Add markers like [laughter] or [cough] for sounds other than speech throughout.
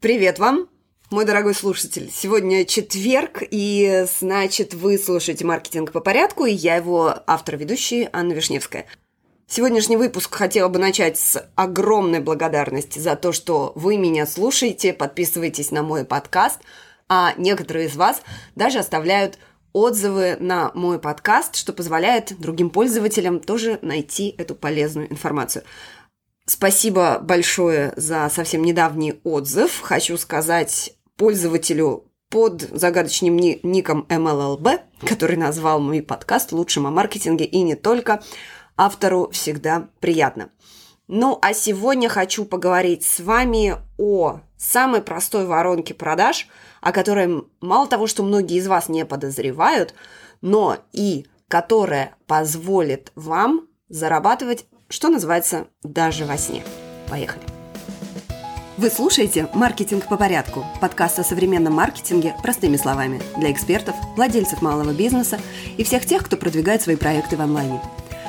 Привет вам, мой дорогой слушатель. Сегодня четверг, и значит, вы слушаете «Маркетинг по порядку», и я его автор-ведущий Анна Вишневская. Сегодняшний выпуск хотела бы начать с огромной благодарности за то, что вы меня слушаете, подписываетесь на мой подкаст, а некоторые из вас даже оставляют отзывы на мой подкаст, что позволяет другим пользователям тоже найти эту полезную информацию. Спасибо большое за совсем недавний отзыв. Хочу сказать пользователю под загадочным ником MLLB, который назвал мой подкаст лучшим о маркетинге и не только. Автору всегда приятно. Ну, а сегодня хочу поговорить с вами о самой простой воронке продаж, о которой мало того, что многие из вас не подозревают, но и которая позволит вам зарабатывать что называется, даже во сне. Поехали! Вы слушаете «Маркетинг по порядку» – подкаст о современном маркетинге простыми словами для экспертов, владельцев малого бизнеса и всех тех, кто продвигает свои проекты в онлайне –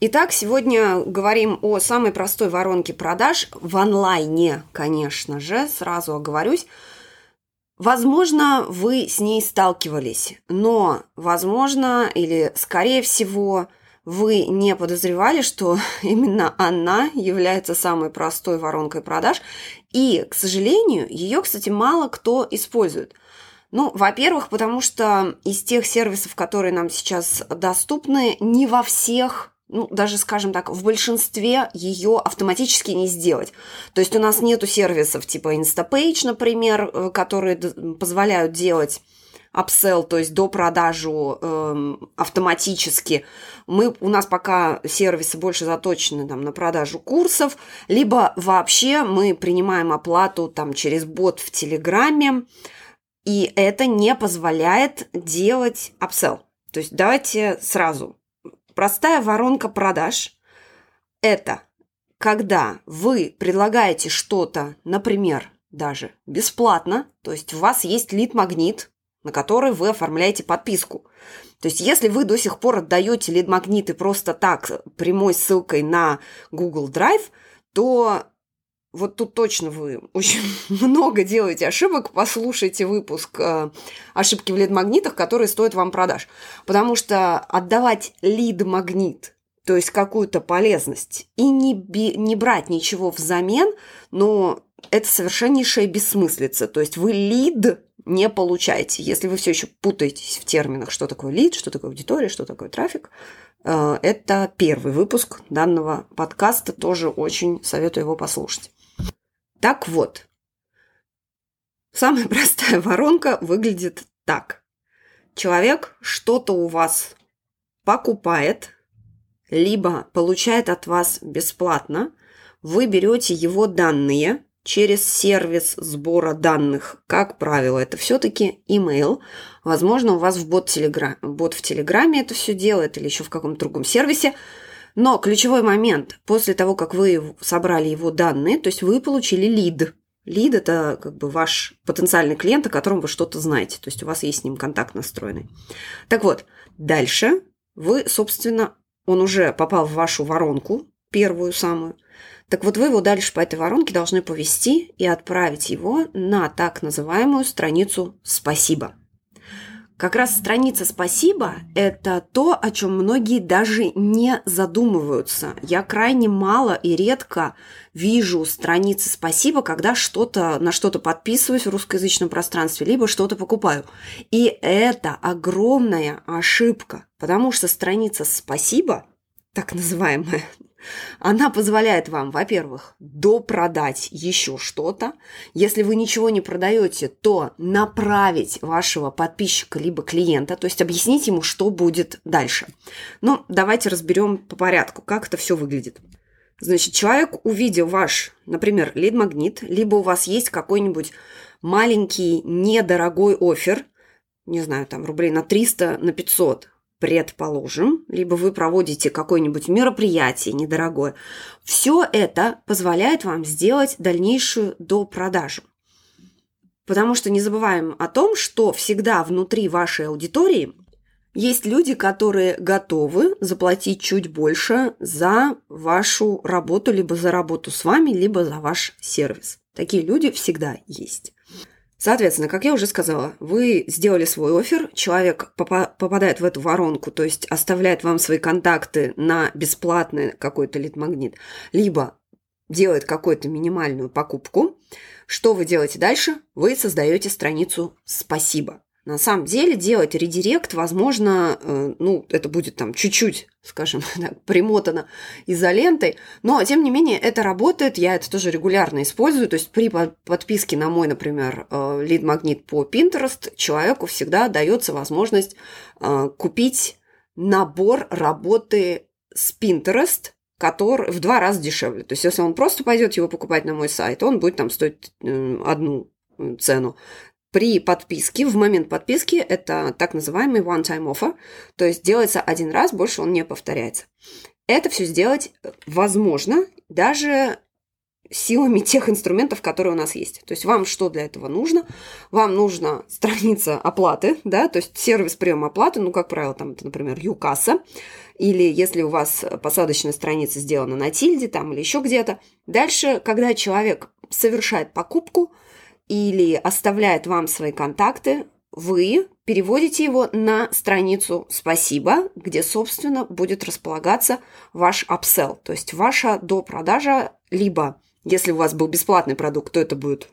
Итак, сегодня говорим о самой простой воронке продаж в онлайне, конечно же, сразу оговорюсь. Возможно, вы с ней сталкивались, но, возможно, или скорее всего, вы не подозревали, что [laughs] именно она является самой простой воронкой продаж, и, к сожалению, ее, кстати, мало кто использует. Ну, во-первых, потому что из тех сервисов, которые нам сейчас доступны, не во всех ну, даже, скажем так, в большинстве ее автоматически не сделать. То есть у нас нету сервисов типа Instapage, например, э, которые позволяют делать upsell, то есть до продажу э, автоматически. Мы, у нас пока сервисы больше заточены там, на продажу курсов, либо вообще мы принимаем оплату там, через бот в Телеграме, и это не позволяет делать upsell. То есть давайте сразу Простая воронка продаж – это когда вы предлагаете что-то, например, даже бесплатно, то есть у вас есть лид-магнит, на который вы оформляете подписку. То есть если вы до сих пор отдаете лид-магниты просто так, прямой ссылкой на Google Drive, то вот тут точно вы очень [laughs] много делаете ошибок. Послушайте выпуск э, «Ошибки в лид-магнитах», которые стоят вам продаж. Потому что отдавать лид-магнит, то есть какую-то полезность, и не, би, не брать ничего взамен, но это совершеннейшая бессмыслица. То есть вы лид не получаете. Если вы все еще путаетесь в терминах, что такое лид, что такое аудитория, что такое трафик, э, это первый выпуск данного подкаста. Тоже очень советую его послушать. Так вот, самая [laughs] простая воронка выглядит так. Человек что-то у вас покупает, либо получает от вас бесплатно, вы берете его данные через сервис сбора данных. Как правило, это все-таки email. Возможно, у вас в бот, телеграм, бот в Телеграме это все делает или еще в каком-то другом сервисе – но ключевой момент, после того, как вы собрали его данные, то есть вы получили лид. Лид – это как бы ваш потенциальный клиент, о котором вы что-то знаете, то есть у вас есть с ним контакт настроенный. Так вот, дальше вы, собственно, он уже попал в вашу воронку, первую самую. Так вот, вы его дальше по этой воронке должны повести и отправить его на так называемую страницу «Спасибо». Как раз страница «Спасибо» – это то, о чем многие даже не задумываются. Я крайне мало и редко вижу страницы «Спасибо», когда что-то на что-то подписываюсь в русскоязычном пространстве, либо что-то покупаю. И это огромная ошибка, потому что страница «Спасибо», так называемая, она позволяет вам, во-первых, допродать еще что-то. Если вы ничего не продаете, то направить вашего подписчика либо клиента, то есть объяснить ему, что будет дальше. Ну, давайте разберем по порядку, как это все выглядит. Значит, человек увидел ваш, например, лид-магнит, либо у вас есть какой-нибудь маленький недорогой офер, не знаю, там рублей на 300, на 500, предположим, либо вы проводите какое-нибудь мероприятие недорогое. Все это позволяет вам сделать дальнейшую допродажу. Потому что не забываем о том, что всегда внутри вашей аудитории есть люди, которые готовы заплатить чуть больше за вашу работу, либо за работу с вами, либо за ваш сервис. Такие люди всегда есть. Соответственно, как я уже сказала, вы сделали свой офер, человек попадает в эту воронку, то есть оставляет вам свои контакты на бесплатный какой-то лид-магнит, либо делает какую-то минимальную покупку. Что вы делаете дальше? Вы создаете страницу «Спасибо». На самом деле делать редирект, возможно, э, ну, это будет там чуть-чуть, скажем [laughs] так, примотано изолентой, но, тем не менее, это работает, я это тоже регулярно использую, то есть при подписке на мой, например, лид-магнит по Pinterest человеку всегда дается возможность э, купить набор работы с Pinterest, который в два раза дешевле. То есть, если он просто пойдет его покупать на мой сайт, он будет там стоить э, одну цену при подписке, в момент подписки, это так называемый one-time offer, то есть делается один раз, больше он не повторяется. Это все сделать возможно даже силами тех инструментов, которые у нас есть. То есть вам что для этого нужно? Вам нужна [laughs] страница оплаты, да, то есть сервис приема оплаты, ну, как правило, там, это, например, Юкасса, или если у вас посадочная страница сделана на тильде там или еще где-то. Дальше, когда человек совершает покупку, или оставляет вам свои контакты, вы переводите его на страницу «Спасибо», где, собственно, будет располагаться ваш апсел, то есть ваша допродажа, либо, если у вас был бесплатный продукт, то это будет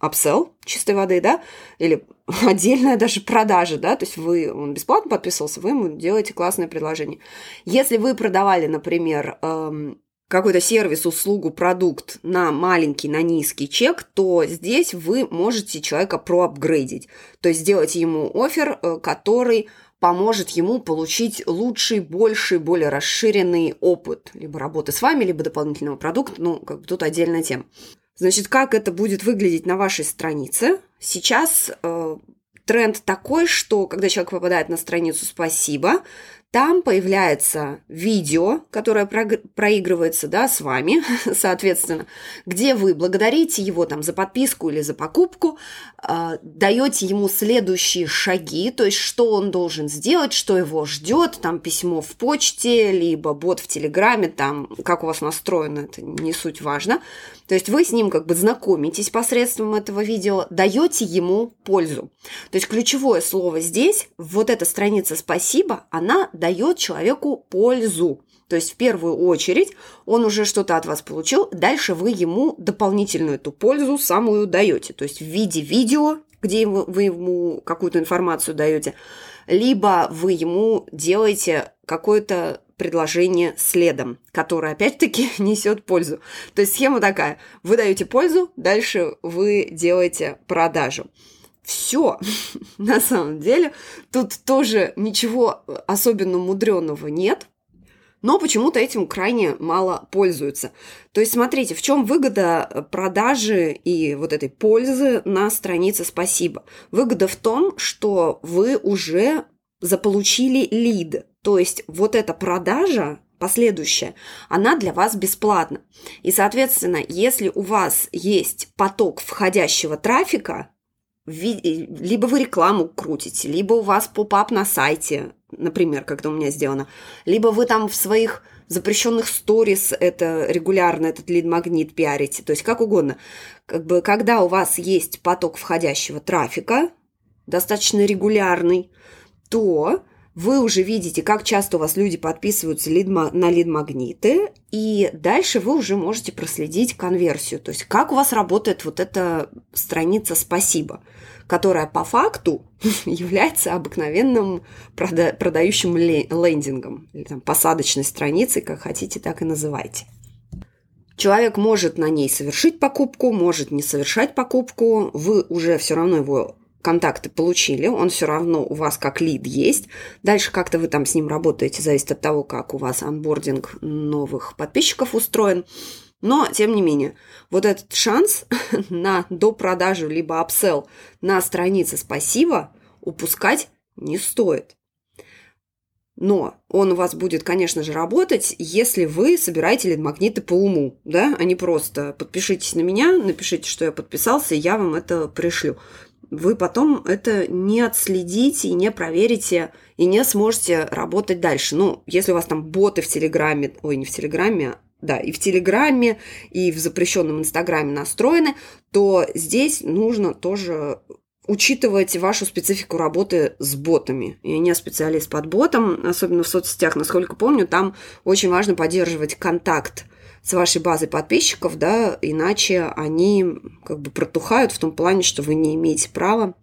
апсел чистой воды, да, или [laughs] отдельная даже продажа, да, то есть вы, он бесплатно подписывался, вы ему делаете классное предложение. Если вы продавали, например, эм, какой-то сервис, услугу, продукт на маленький, на низкий чек, то здесь вы можете человека проапгрейдить. То есть сделать ему офер, э, который поможет ему получить лучший, больший, более расширенный опыт либо работы с вами, либо дополнительного продукта. Ну, как бы тут отдельная тема. Значит, как это будет выглядеть на вашей странице? Сейчас э, тренд такой, что когда человек попадает на страницу «Спасибо», там появляется видео, которое проигрывается да, с вами, [laughs] соответственно, где вы благодарите его там, за подписку или за покупку, э, даете ему следующие шаги, то есть что он должен сделать, что его ждет, там письмо в почте, либо бот в Телеграме, там, как у вас настроено, это не суть важно. То есть вы с ним как бы знакомитесь посредством этого видео, даете ему пользу. То есть ключевое слово здесь, вот эта страница «Спасибо», она дает человеку пользу. То есть в первую очередь он уже что-то от вас получил, дальше вы ему дополнительную эту пользу самую даете. То есть в виде видео, где вы ему какую-то информацию даете, либо вы ему делаете какое-то предложение следом, которое опять-таки [laughs] несет пользу. То есть схема такая. Вы даете пользу, дальше вы делаете продажу. Все, [laughs] на самом деле, тут тоже ничего особенно мудреного нет, но почему-то этим крайне мало пользуются. То есть, смотрите, в чем выгода продажи и вот этой пользы на странице «Спасибо». Выгода в том, что вы уже заполучили лид, то есть вот эта продажа последующая, она для вас бесплатна. И, соответственно, если у вас есть поток входящего трафика, либо вы рекламу крутите, либо у вас поп-ап на сайте, например, как это у меня сделано, либо вы там в своих запрещенных сторис это регулярно этот лид-магнит пиарите, то есть как угодно. Как бы, когда у вас есть поток входящего трафика, достаточно регулярный, то вы уже видите, как часто у вас люди подписываются на лид-магниты, и дальше вы уже можете проследить конверсию. То есть, как у вас работает вот эта страница «Спасибо», которая по факту [laughs] является обыкновенным прода- продающим лендингом, или там посадочной страницей, как хотите, так и называйте. Человек может на ней совершить покупку, может не совершать покупку, вы уже все равно его контакты получили, он все равно у вас как лид есть. Дальше как-то вы там с ним работаете, зависит от того, как у вас анбординг новых подписчиков устроен. Но, тем не менее, вот этот шанс [laughs] на допродажу либо апсел на странице «Спасибо», упускать не стоит. Но он у вас будет, конечно же, работать, если вы собираете лид-магниты по уму, да, а не просто подпишитесь на меня, напишите, что я подписался, и я вам это пришлю. Вы потом это не отследите и не проверите, и не сможете работать дальше. Ну, если у вас там боты в Телеграме, ой, не в Телеграме, да, и в Телеграме, и в запрещенном Инстаграме настроены, то здесь нужно тоже учитывать вашу специфику работы с ботами. Я не специалист под ботом, особенно в соцсетях, насколько помню, там очень важно поддерживать контакт с вашей базой подписчиков, да, иначе они как бы протухают в том плане, что вы не имеете права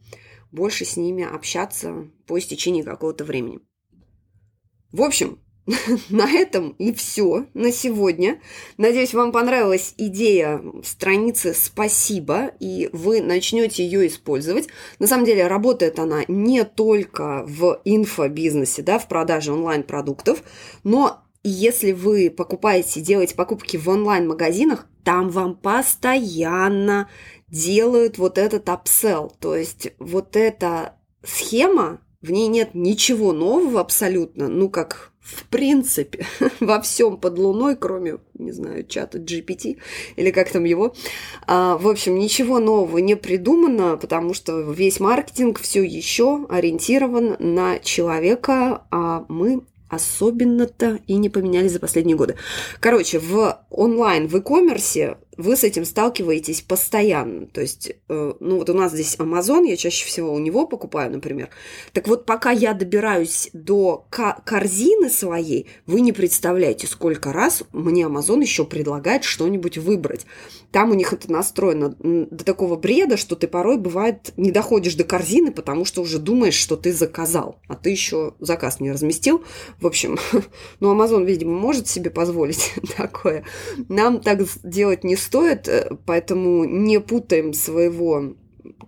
больше с ними общаться по истечении какого-то времени. В общем, [laughs] на этом и все на сегодня. Надеюсь, вам понравилась идея страницы «Спасибо», и вы начнете ее использовать. На самом деле, работает она не только в инфобизнесе, да, в продаже онлайн-продуктов, но если вы покупаете, делаете покупки в онлайн-магазинах, там вам постоянно делают вот этот апсел. То есть вот эта схема, в ней нет ничего нового абсолютно, ну как в принципе, [laughs] во всем под луной, кроме, не знаю, чата GPT или как там его. А, в общем, ничего нового не придумано, потому что весь маркетинг все еще ориентирован на человека, а мы особенно-то и не поменялись за последние годы. Короче, в онлайн, в e-commerce вы с этим сталкиваетесь постоянно. То есть, э, ну вот у нас здесь Amazon, я чаще всего у него покупаю, например. Так вот, пока я добираюсь до корзины своей, вы не представляете, сколько раз мне Amazon еще предлагает что-нибудь выбрать. Там у них это настроено до такого бреда, что ты порой, бывает, не доходишь до корзины, потому что уже думаешь, что ты заказал, а ты еще заказ не разместил. В общем, [laughs] ну, Amazon, видимо, может себе позволить [laughs] такое. Нам так делать не стоит, э, поэтому не путаем своего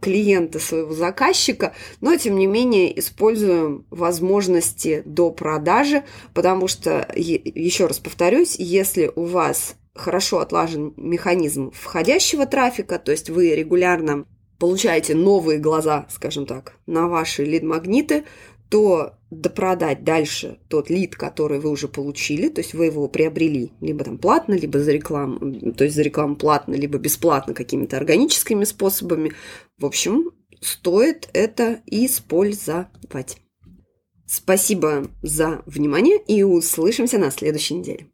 клиента, своего заказчика, но тем не менее используем возможности до продажи, потому что, еще раз повторюсь, если у вас хорошо отлажен механизм входящего трафика, то есть вы регулярно получаете новые глаза, скажем так, на ваши лид-магниты, то допродать дальше тот лид, который вы уже получили, то есть вы его приобрели либо там платно, либо за рекламу, то есть за рекламу платно, либо бесплатно какими-то органическими способами. В общем, стоит это использовать. Спасибо за внимание и услышимся на следующей неделе.